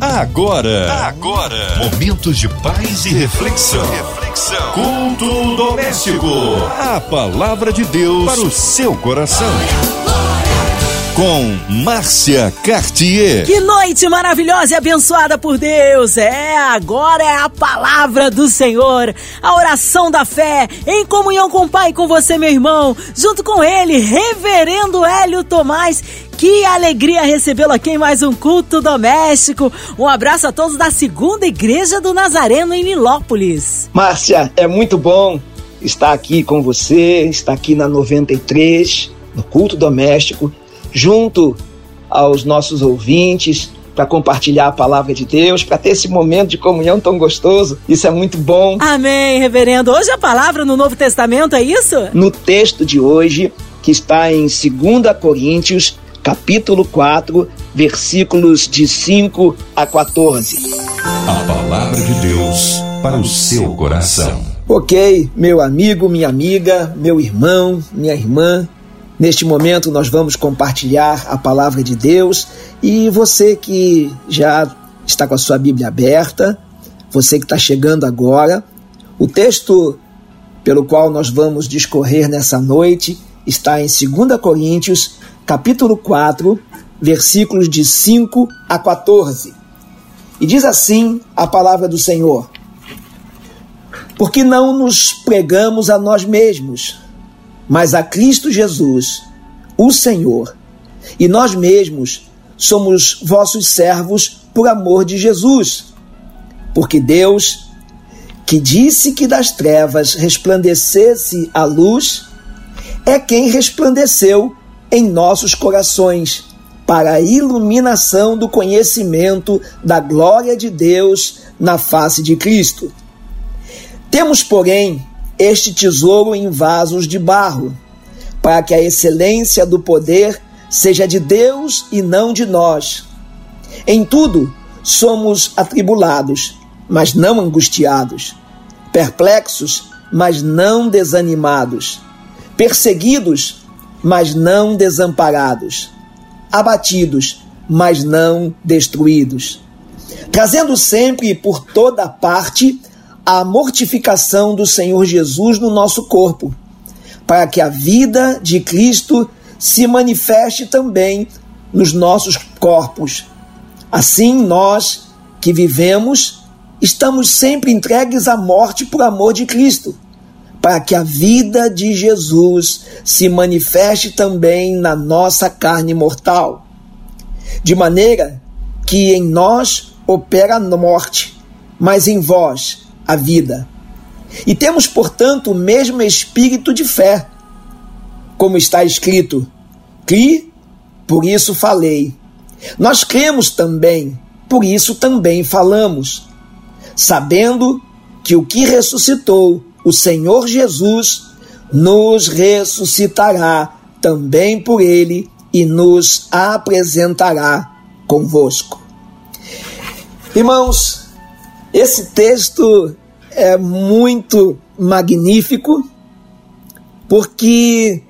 Agora, agora, momentos de paz e reflexão. reflexão. Culto doméstico. A palavra de Deus para o seu coração. Com Márcia Cartier. Que noite maravilhosa e abençoada por Deus. É, agora é a palavra do Senhor, a oração da fé, em comunhão com o Pai com você, meu irmão, junto com ele, Reverendo Hélio Tomás que alegria recebê-lo aqui em mais um culto doméstico. Um abraço a todos da Segunda Igreja do Nazareno em Nilópolis. Márcia, é muito bom estar aqui com você, estar aqui na 93, no culto doméstico, junto aos nossos ouvintes, para compartilhar a palavra de Deus, para ter esse momento de comunhão tão gostoso. Isso é muito bom. Amém, reverendo. Hoje a palavra no Novo Testamento é isso? No texto de hoje, que está em 2 Coríntios, capítulo 4, versículos de 5 a 14. A palavra de Deus para o seu coração. Ok, meu amigo, minha amiga, meu irmão, minha irmã, neste momento nós vamos compartilhar a palavra de Deus e você que já está com a sua Bíblia aberta, você que está chegando agora, o texto pelo qual nós vamos discorrer nessa noite está em 2 Coríntios, capítulo 4, versículos de 5 a 14. E diz assim a palavra do Senhor: Porque não nos pregamos a nós mesmos, mas a Cristo Jesus, o Senhor, e nós mesmos somos vossos servos por amor de Jesus. Porque Deus, que disse que das trevas resplandecesse a luz, é quem resplandeceu em nossos corações, para a iluminação do conhecimento da glória de Deus na face de Cristo. Temos, porém, este tesouro em vasos de barro, para que a excelência do poder seja de Deus e não de nós. Em tudo, somos atribulados, mas não angustiados, perplexos, mas não desanimados, perseguidos, mas não desamparados, abatidos, mas não destruídos, trazendo sempre por toda parte a mortificação do Senhor Jesus no nosso corpo, para que a vida de Cristo se manifeste também nos nossos corpos. Assim, nós que vivemos, estamos sempre entregues à morte por amor de Cristo para que a vida de Jesus se manifeste também na nossa carne mortal, de maneira que em nós opera a morte, mas em vós a vida. E temos, portanto, o mesmo espírito de fé, como está escrito: Cri, por isso falei. Nós cremos também, por isso também falamos, sabendo que o que ressuscitou o Senhor Jesus nos ressuscitará também por ele e nos apresentará convosco. Irmãos, esse texto é muito magnífico porque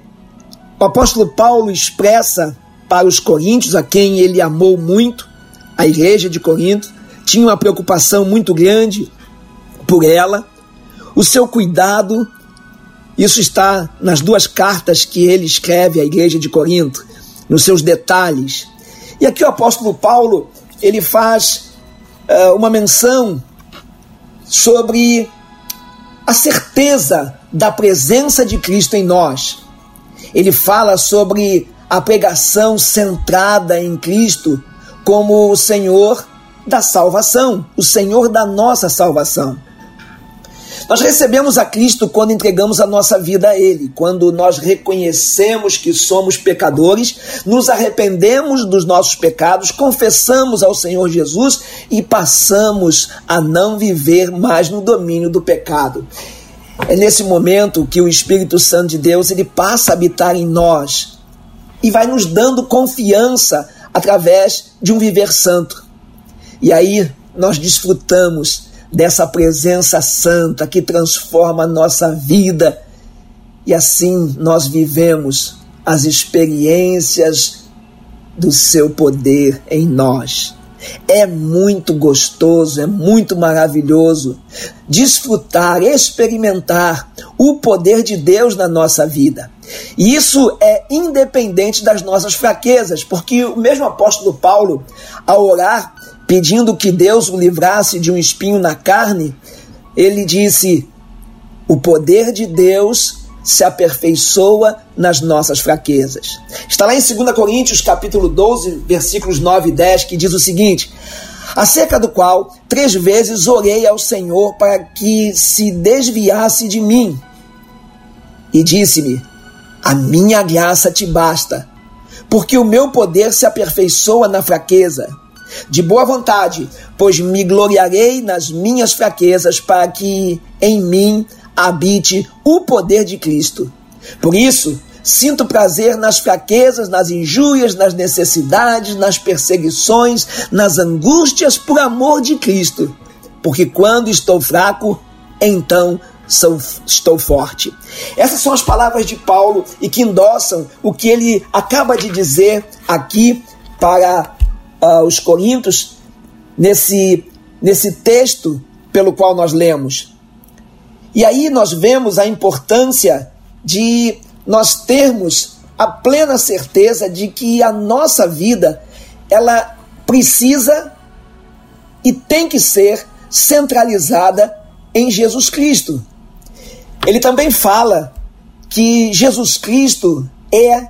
o apóstolo Paulo expressa para os coríntios, a quem ele amou muito, a igreja de Corinto, tinha uma preocupação muito grande por ela, o seu cuidado. Isso está nas duas cartas que ele escreve à igreja de Corinto, nos seus detalhes. E aqui o apóstolo Paulo ele faz uh, uma menção sobre a certeza da presença de Cristo em nós. Ele fala sobre a pregação centrada em Cristo como o Senhor da salvação, o Senhor da nossa salvação. Nós recebemos a Cristo quando entregamos a nossa vida a Ele, quando nós reconhecemos que somos pecadores, nos arrependemos dos nossos pecados, confessamos ao Senhor Jesus e passamos a não viver mais no domínio do pecado. É nesse momento que o Espírito Santo de Deus ele passa a habitar em nós e vai nos dando confiança através de um viver santo. E aí nós desfrutamos dessa presença santa que transforma a nossa vida e assim nós vivemos as experiências do seu poder em nós. É muito gostoso, é muito maravilhoso desfrutar, experimentar o poder de Deus na nossa vida. E isso é independente das nossas fraquezas, porque o mesmo apóstolo Paulo, ao orar pedindo que Deus o livrasse de um espinho na carne, ele disse: O poder de Deus se aperfeiçoa nas nossas fraquezas. Está lá em 2 Coríntios, capítulo 12, versículos 9 e 10, que diz o seguinte: acerca do qual três vezes orei ao Senhor para que se desviasse de mim. E disse-me: A minha graça te basta, porque o meu poder se aperfeiçoa na fraqueza. De boa vontade, pois me gloriarei nas minhas fraquezas, para que em mim habite o poder de Cristo. Por isso, sinto prazer nas fraquezas, nas injúrias, nas necessidades, nas perseguições, nas angústias por amor de Cristo. Porque quando estou fraco, então sou, estou forte. Essas são as palavras de Paulo e que endossam o que ele acaba de dizer aqui para uh, os Coríntios, nesse, nesse texto pelo qual nós lemos. E aí nós vemos a importância de nós termos a plena certeza de que a nossa vida ela precisa e tem que ser centralizada em Jesus Cristo. Ele também fala que Jesus Cristo é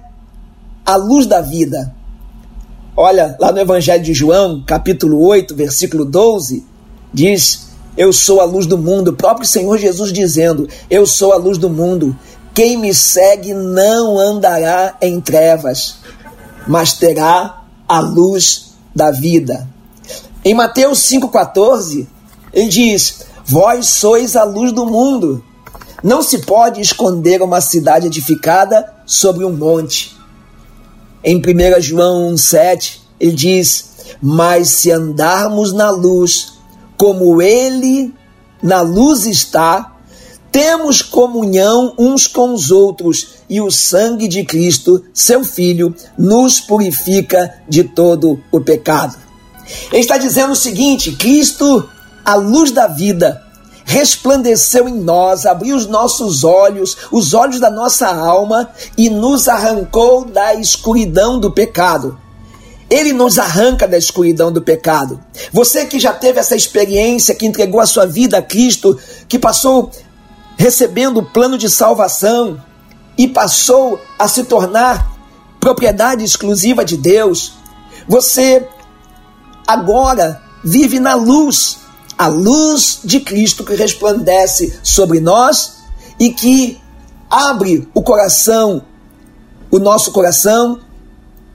a luz da vida. Olha, lá no Evangelho de João, capítulo 8, versículo 12, diz: eu sou a luz do mundo. O próprio Senhor Jesus dizendo: Eu sou a luz do mundo. Quem me segue não andará em trevas, mas terá a luz da vida. Em Mateus 5,14, ele diz: Vós sois a luz do mundo. Não se pode esconder uma cidade edificada sobre um monte. Em 1 João 1,7, ele diz: Mas se andarmos na luz, como ele na luz está, temos comunhão uns com os outros, e o sangue de Cristo, seu Filho, nos purifica de todo o pecado. Ele está dizendo o seguinte: Cristo, a luz da vida, resplandeceu em nós, abriu os nossos olhos, os olhos da nossa alma e nos arrancou da escuridão do pecado. Ele nos arranca da escuridão do pecado. Você que já teve essa experiência, que entregou a sua vida a Cristo, que passou recebendo o plano de salvação e passou a se tornar propriedade exclusiva de Deus, você agora vive na luz, a luz de Cristo que resplandece sobre nós e que abre o coração, o nosso coração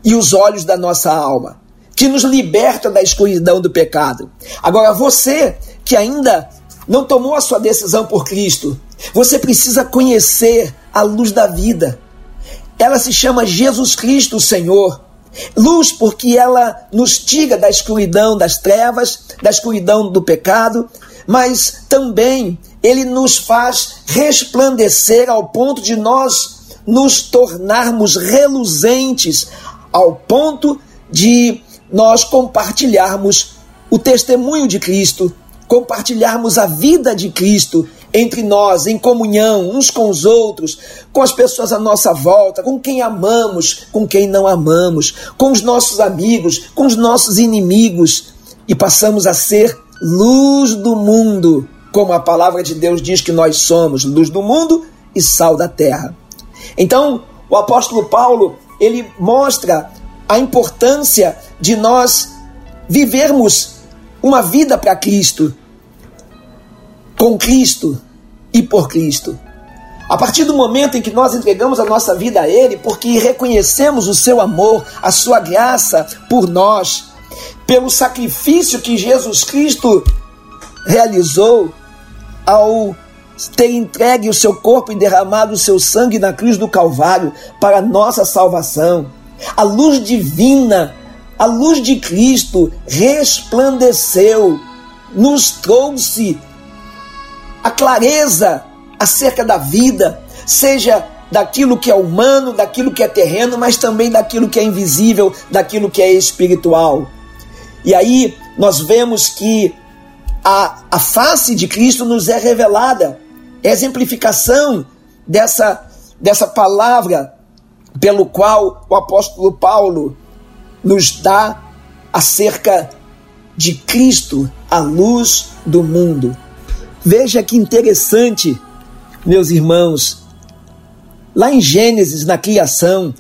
e os olhos da nossa alma, que nos liberta da escuridão do pecado. Agora, você que ainda não tomou a sua decisão por Cristo, você precisa conhecer a luz da vida. Ela se chama Jesus Cristo, Senhor. Luz porque ela nos tira da escuridão das trevas, da escuridão do pecado, mas também ele nos faz resplandecer ao ponto de nós nos tornarmos reluzentes ao ponto de nós compartilharmos o testemunho de Cristo, compartilharmos a vida de Cristo entre nós, em comunhão uns com os outros, com as pessoas à nossa volta, com quem amamos, com quem não amamos, com os nossos amigos, com os nossos inimigos, e passamos a ser luz do mundo, como a palavra de Deus diz que nós somos, luz do mundo e sal da terra. Então, o apóstolo Paulo, ele mostra a importância de nós vivermos uma vida para Cristo, com Cristo e por Cristo. A partir do momento em que nós entregamos a nossa vida a Ele, porque reconhecemos o seu amor, a sua graça por nós, pelo sacrifício que Jesus Cristo realizou ao ter entregue o seu corpo e derramado o seu sangue na cruz do Calvário para nossa salvação. A luz divina, a luz de Cristo resplandeceu, nos trouxe a clareza acerca da vida, seja daquilo que é humano, daquilo que é terreno, mas também daquilo que é invisível, daquilo que é espiritual. E aí nós vemos que a, a face de Cristo nos é revelada, é exemplificação dessa, dessa palavra pelo qual o apóstolo Paulo nos dá acerca de Cristo, a luz do mundo. Veja que interessante, meus irmãos. Lá em Gênesis, na criação,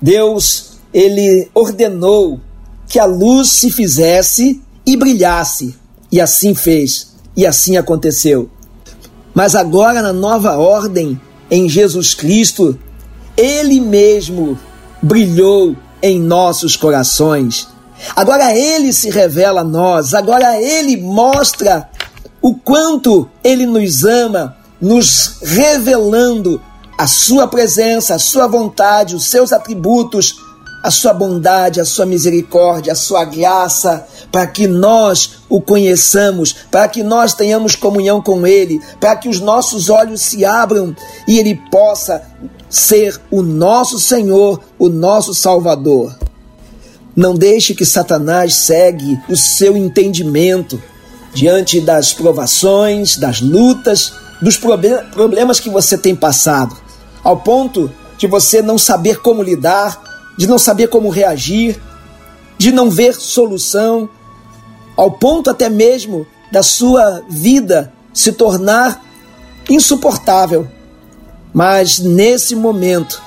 Deus ele ordenou que a luz se fizesse e brilhasse, e assim fez, e assim aconteceu. Mas agora na nova ordem em Jesus Cristo, ele mesmo brilhou em nossos corações. Agora ele se revela a nós, agora ele mostra o quanto ele nos ama, nos revelando a sua presença, a sua vontade, os seus atributos, a sua bondade, a sua misericórdia, a sua graça, para que nós o conheçamos, para que nós tenhamos comunhão com Ele, para que os nossos olhos se abram e Ele possa ser o nosso Senhor, o nosso Salvador. Não deixe que Satanás segue o seu entendimento diante das provações, das lutas, dos problemas que você tem passado, ao ponto de você não saber como lidar, de não saber como reagir, de não ver solução, ao ponto até mesmo da sua vida se tornar insuportável. Mas nesse momento,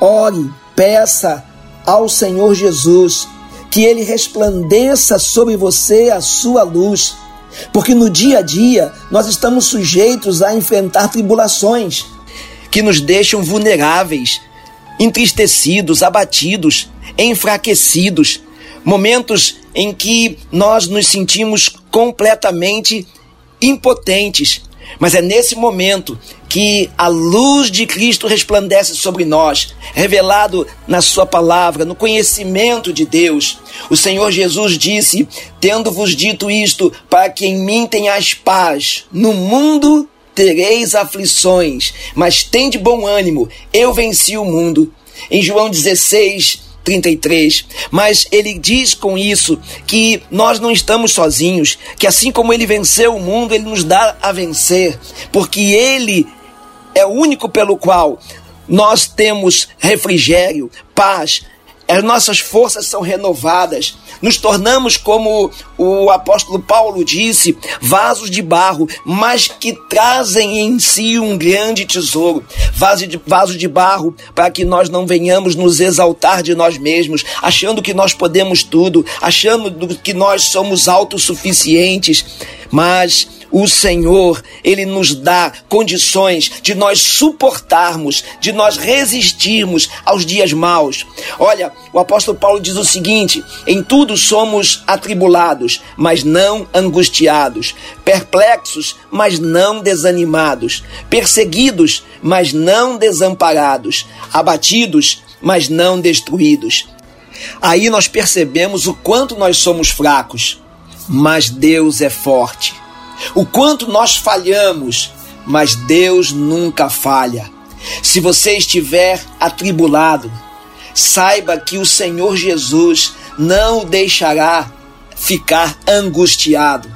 ore, peça ao Senhor Jesus que ele resplandeça sobre você a sua luz, porque no dia a dia nós estamos sujeitos a enfrentar tribulações que nos deixam vulneráveis entristecidos, abatidos, enfraquecidos, momentos em que nós nos sentimos completamente impotentes. Mas é nesse momento que a luz de Cristo resplandece sobre nós, revelado na Sua palavra, no conhecimento de Deus. O Senhor Jesus disse: Tendo-vos dito isto, para que em mim tenhais paz, no mundo tereis aflições, mas tende bom ânimo, eu venci o mundo. Em João 16, 33. Mas ele diz com isso que nós não estamos sozinhos, que assim como ele venceu o mundo, ele nos dá a vencer, porque ele é o único pelo qual nós temos refrigério, paz, as nossas forças são renovadas, nos tornamos, como o apóstolo Paulo disse, vasos de barro, mas que trazem em si um grande tesouro. Vaso de, vaso de barro para que nós não venhamos nos exaltar de nós mesmos, achando que nós podemos tudo, achando que nós somos autossuficientes, mas o Senhor, Ele nos dá condições de nós suportarmos, de nós resistirmos aos dias maus. Olha, o apóstolo Paulo diz o seguinte: em tudo somos atribulados, mas não angustiados, perplexos, mas não desanimados, perseguidos, mas não desamparados, abatidos, mas não destruídos. Aí nós percebemos o quanto nós somos fracos, mas Deus é forte o quanto nós falhamos, mas Deus nunca falha. Se você estiver atribulado, saiba que o Senhor Jesus não o deixará ficar angustiado.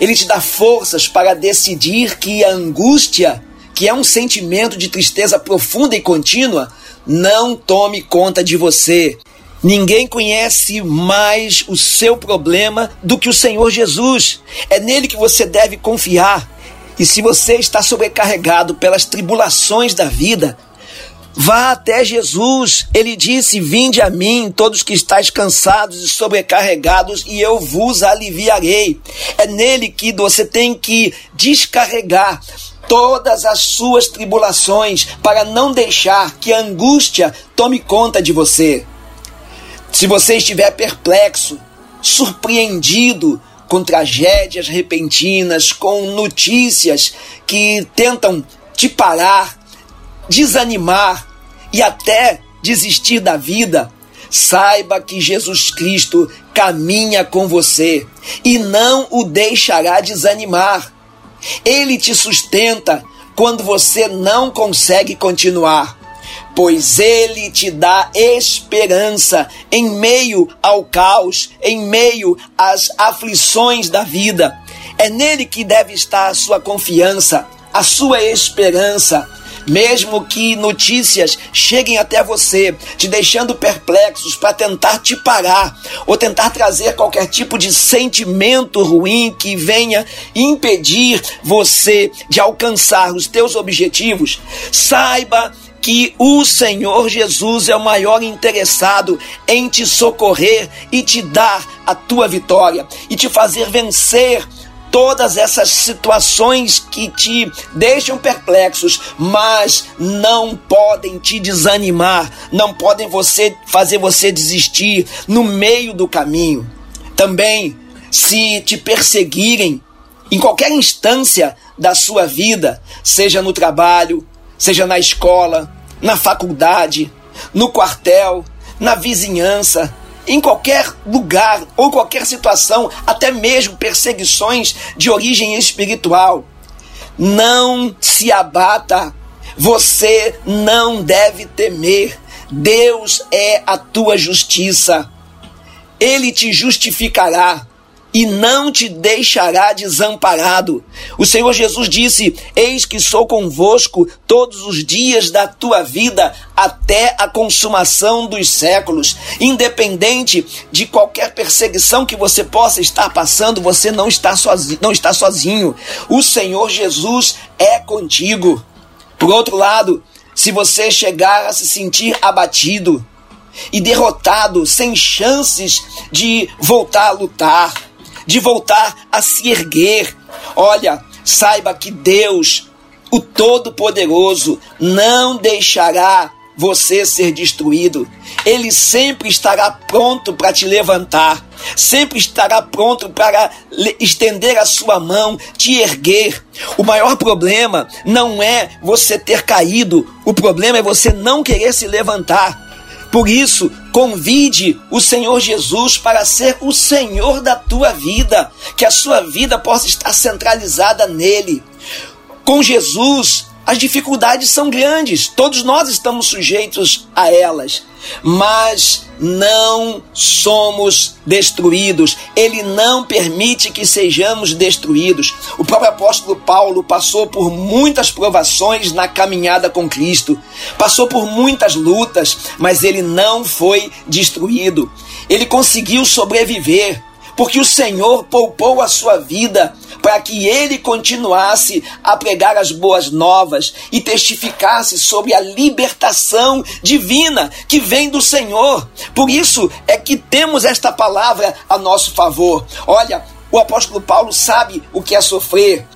Ele te dá forças para decidir que a angústia, que é um sentimento de tristeza profunda e contínua, não tome conta de você. Ninguém conhece mais o seu problema do que o Senhor Jesus. É nele que você deve confiar. E se você está sobrecarregado pelas tribulações da vida, Vá até Jesus. Ele disse: Vinde a mim, todos que estáis cansados e sobrecarregados, e eu vos aliviarei. É nele que você tem que descarregar todas as suas tribulações para não deixar que a angústia tome conta de você. Se você estiver perplexo, surpreendido com tragédias repentinas, com notícias que tentam te parar, desanimar e até desistir da vida, saiba que Jesus Cristo caminha com você e não o deixará desanimar. Ele te sustenta quando você não consegue continuar. Pois ele te dá esperança em meio ao caos, em meio às aflições da vida. É nele que deve estar a sua confiança, a sua esperança. Mesmo que notícias cheguem até você, te deixando perplexos para tentar te parar ou tentar trazer qualquer tipo de sentimento ruim que venha impedir você de alcançar os teus objetivos, saiba que o Senhor Jesus é o maior interessado em te socorrer e te dar a tua vitória e te fazer vencer todas essas situações que te deixam perplexos, mas não podem te desanimar, não podem você fazer você desistir no meio do caminho. Também, se te perseguirem em qualquer instância da sua vida, seja no trabalho, seja na escola, na faculdade, no quartel, na vizinhança, em qualquer lugar ou qualquer situação, até mesmo perseguições de origem espiritual. Não se abata, você não deve temer. Deus é a tua justiça. Ele te justificará e não te deixará desamparado. O Senhor Jesus disse: Eis que sou convosco todos os dias da tua vida até a consumação dos séculos. Independente de qualquer perseguição que você possa estar passando, você não está sozinho, não está sozinho. O Senhor Jesus é contigo. Por outro lado, se você chegar a se sentir abatido e derrotado, sem chances de voltar a lutar, de voltar a se erguer. Olha, saiba que Deus, o Todo-Poderoso, não deixará você ser destruído. Ele sempre estará pronto para te levantar, sempre estará pronto para estender a sua mão, te erguer. O maior problema não é você ter caído, o problema é você não querer se levantar. Por isso, convide o Senhor Jesus para ser o Senhor da tua vida, que a sua vida possa estar centralizada nele. Com Jesus, as dificuldades são grandes, todos nós estamos sujeitos a elas, mas não somos destruídos. Ele não permite que sejamos destruídos. O próprio apóstolo Paulo passou por muitas provações na caminhada com Cristo, passou por muitas lutas, mas ele não foi destruído. Ele conseguiu sobreviver porque o Senhor poupou a sua vida para que ele continuasse a pregar as boas novas e testificasse sobre a libertação divina que vem do Senhor. Por isso é que temos esta palavra a nosso favor. Olha, o apóstolo Paulo sabe o que é sofrer.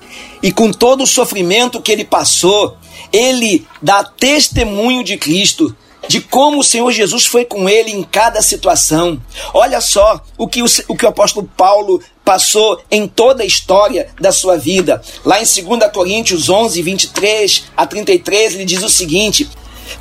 E com todo o sofrimento que ele passou, ele dá testemunho de Cristo de como o Senhor Jesus foi com ele em cada situação. Olha só o que o, o, que o apóstolo Paulo passou em toda a história da sua vida. Lá em 2 Coríntios 11, 23 a 33, ele diz o seguinte: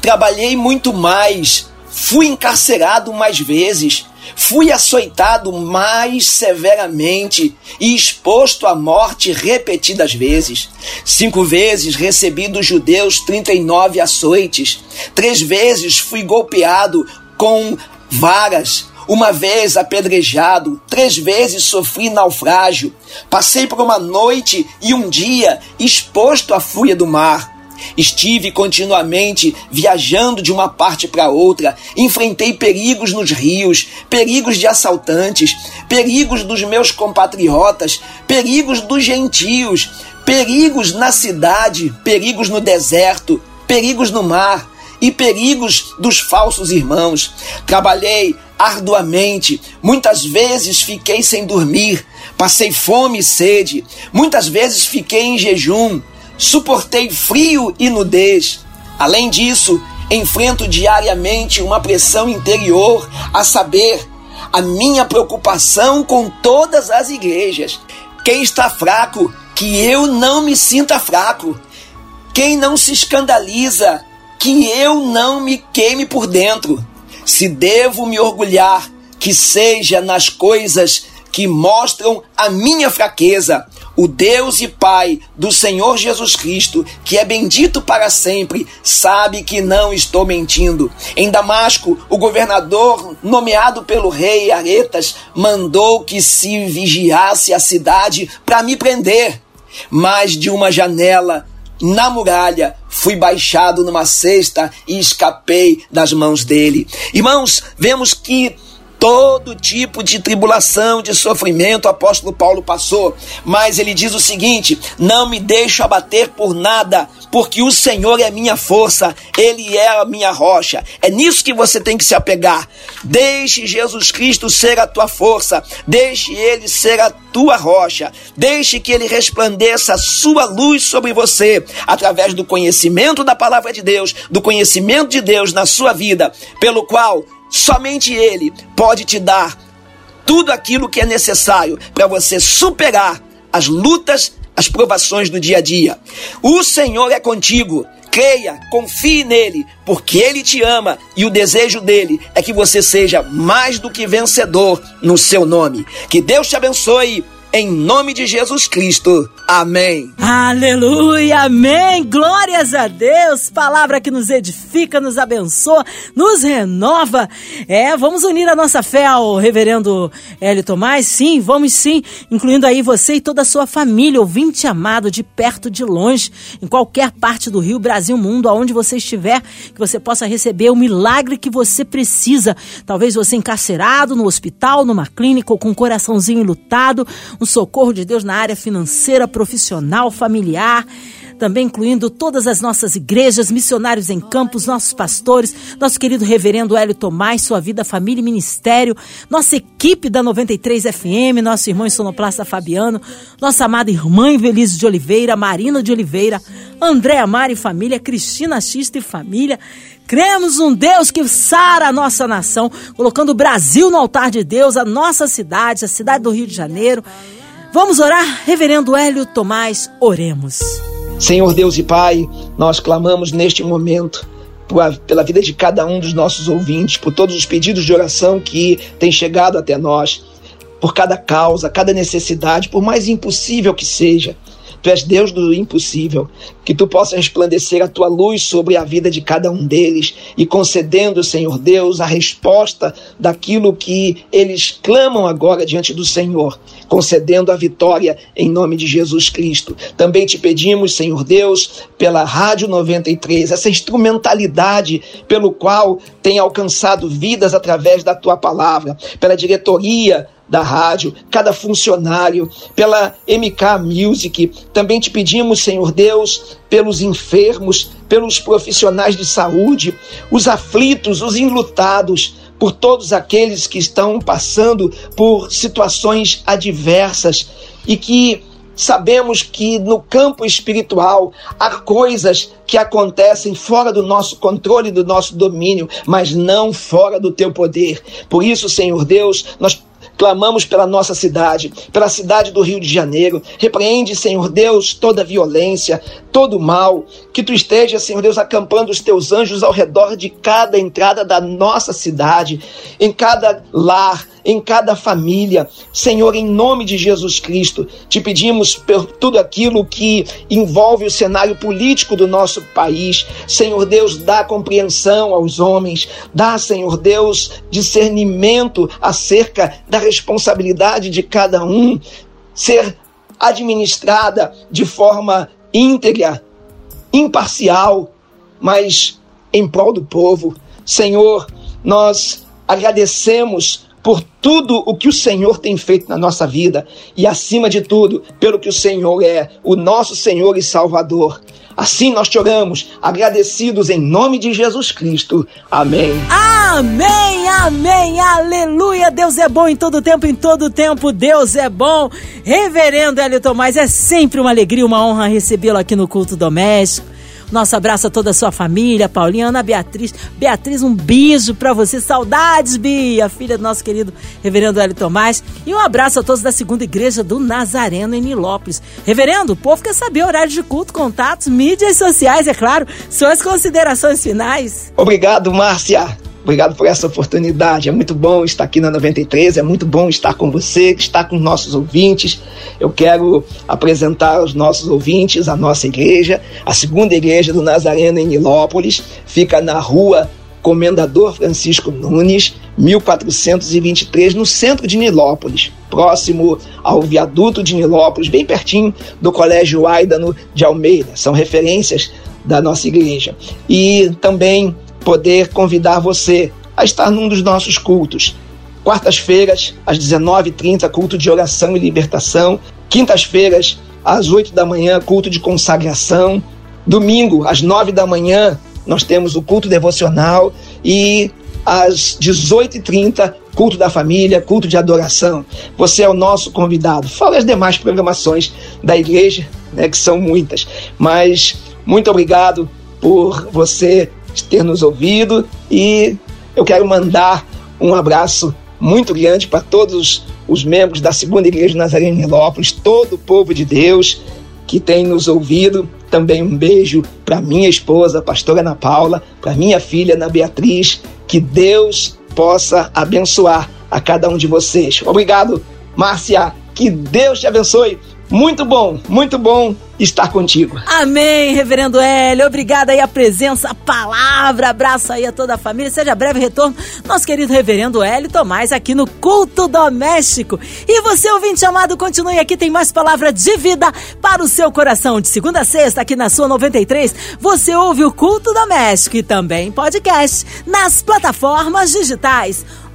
Trabalhei muito mais, fui encarcerado mais vezes Fui açoitado mais severamente e exposto à morte repetidas vezes. Cinco vezes recebi dos judeus 39 açoites. Três vezes fui golpeado com varas. Uma vez apedrejado, três vezes sofri naufrágio. Passei por uma noite e um dia exposto à fúria do mar. Estive continuamente viajando de uma parte para outra, enfrentei perigos nos rios, perigos de assaltantes, perigos dos meus compatriotas, perigos dos gentios, perigos na cidade, perigos no deserto, perigos no mar e perigos dos falsos irmãos. Trabalhei arduamente, muitas vezes fiquei sem dormir, passei fome e sede, muitas vezes fiquei em jejum suportei frio e nudez. Além disso, enfrento diariamente uma pressão interior, a saber, a minha preocupação com todas as igrejas. Quem está fraco, que eu não me sinta fraco. Quem não se escandaliza, que eu não me queime por dentro. Se devo me orgulhar, que seja nas coisas que mostram a minha fraqueza. O Deus e Pai do Senhor Jesus Cristo, que é bendito para sempre, sabe que não estou mentindo. Em Damasco, o governador, nomeado pelo rei Aretas, mandou que se vigiasse a cidade para me prender. Mas de uma janela na muralha, fui baixado numa cesta e escapei das mãos dele. Irmãos, vemos que todo tipo de tribulação, de sofrimento o apóstolo Paulo passou, mas ele diz o seguinte: não me deixo abater por nada, porque o Senhor é minha força, ele é a minha rocha. É nisso que você tem que se apegar. Deixe Jesus Cristo ser a tua força, deixe ele ser a tua rocha, deixe que ele resplandeça a sua luz sobre você através do conhecimento da palavra de Deus, do conhecimento de Deus na sua vida, pelo qual Somente Ele pode te dar tudo aquilo que é necessário para você superar as lutas, as provações do dia a dia. O Senhor é contigo. Creia, confie nele, porque ele te ama e o desejo dele é que você seja mais do que vencedor no seu nome. Que Deus te abençoe em nome de Jesus Cristo. Amém. Aleluia, amém. Glórias a Deus. Palavra que nos edifica, nos abençoa, nos renova. É, vamos unir a nossa fé ao reverendo Hélio Tomás? Sim, vamos sim, incluindo aí você e toda a sua família, ouvinte amado, de perto, de longe, em qualquer parte do Rio, Brasil, mundo, aonde você estiver, que você possa receber o milagre que você precisa. Talvez você encarcerado no hospital, numa clínica ou com um coraçãozinho lutado, um socorro de Deus na área financeira, profissional, familiar também incluindo todas as nossas igrejas, missionários em campos, nossos pastores, nosso querido reverendo Hélio Tomás, sua vida, família e ministério, nossa equipe da 93 FM, nosso irmão sonoplasta Fabiano, nossa amada irmã Invelise de Oliveira, Marina de Oliveira, André Amar e família, Cristina Xista e família, Cremos um Deus que sara a nossa nação, colocando o Brasil no altar de Deus, a nossa cidade, a cidade do Rio de Janeiro. Vamos orar? Reverendo Hélio Tomás, oremos. Senhor Deus e Pai, nós clamamos neste momento pela vida de cada um dos nossos ouvintes, por todos os pedidos de oração que têm chegado até nós, por cada causa, cada necessidade, por mais impossível que seja. Tu és Deus do impossível. Que tu possa resplandecer a tua luz sobre a vida de cada um deles e concedendo, Senhor Deus, a resposta daquilo que eles clamam agora diante do Senhor, concedendo a vitória em nome de Jesus Cristo. Também te pedimos, Senhor Deus, pela Rádio 93, essa instrumentalidade pelo qual tem alcançado vidas através da tua palavra, pela diretoria da rádio, cada funcionário, pela MK Music. Também te pedimos, Senhor Deus, pelos enfermos, pelos profissionais de saúde, os aflitos, os enlutados, por todos aqueles que estão passando por situações adversas e que sabemos que no campo espiritual há coisas que acontecem fora do nosso controle, do nosso domínio, mas não fora do teu poder. Por isso, Senhor Deus, nós Clamamos pela nossa cidade, pela cidade do Rio de Janeiro. Repreende, Senhor Deus, toda violência, todo mal. Que tu esteja, Senhor Deus, acampando os teus anjos ao redor de cada entrada da nossa cidade, em cada lar, em cada família. Senhor, em nome de Jesus Cristo, te pedimos por tudo aquilo que envolve o cenário político do nosso país. Senhor Deus, dá compreensão aos homens, dá, Senhor Deus, discernimento acerca da responsabilidade de cada um ser administrada de forma íntegra, imparcial, mas em prol do povo. Senhor, nós agradecemos por tudo o que o Senhor tem feito na nossa vida e, acima de tudo, pelo que o Senhor é, o nosso Senhor e Salvador. Assim nós te oramos, agradecidos em nome de Jesus Cristo. Amém. Amém, amém, aleluia. Deus é bom em todo tempo, em todo tempo Deus é bom. Reverendo Hélio Tomás, é sempre uma alegria, uma honra recebê-lo aqui no culto doméstico. Nosso abraço a toda a sua família, Paulinha, Ana Beatriz. Beatriz, um beijo para você. Saudades, Bia, filha do nosso querido reverendo Hélio Tomás. E um abraço a todos da segunda igreja do Nazareno em Nilópolis. Reverendo, o povo quer saber horário de culto, contatos, mídias sociais, é claro. Suas considerações finais. Obrigado, Márcia. Obrigado por essa oportunidade. É muito bom estar aqui na 93, é muito bom estar com você, estar com nossos ouvintes. Eu quero apresentar aos nossos ouvintes a nossa igreja, a segunda igreja do Nazareno em Nilópolis. Fica na rua Comendador Francisco Nunes, 1423, no centro de Nilópolis, próximo ao viaduto de Nilópolis, bem pertinho do Colégio Aidano de Almeida. São referências da nossa igreja. E também poder convidar você a estar num dos nossos cultos. Quartas-feiras, às 19h30, culto de oração e libertação. Quintas-feiras, às 8 da manhã, culto de consagração. Domingo, às 9 da manhã, nós temos o culto devocional. E às 18h30, culto da família, culto de adoração. Você é o nosso convidado. Fala as demais programações da igreja, né, que são muitas. Mas muito obrigado por você ter nos ouvido e eu quero mandar um abraço muito grande para todos os membros da Segunda Igreja Nazarena em Nilópolis, todo o povo de Deus que tem nos ouvido. Também um beijo para minha esposa, a pastora Ana Paula, para minha filha Ana Beatriz. Que Deus possa abençoar a cada um de vocês. Obrigado, Márcia. Que Deus te abençoe. Muito bom, muito bom estar contigo. Amém, reverendo Hélio. Obrigada aí a presença, a palavra. Abraço aí a toda a família. Seja breve retorno, nosso querido reverendo Hélio Tomás aqui no Culto Doméstico. E você, ouvinte amado, continue aqui, tem mais palavra de vida para o seu coração. De segunda a sexta, aqui na sua 93, você ouve o Culto Doméstico e também podcast nas plataformas digitais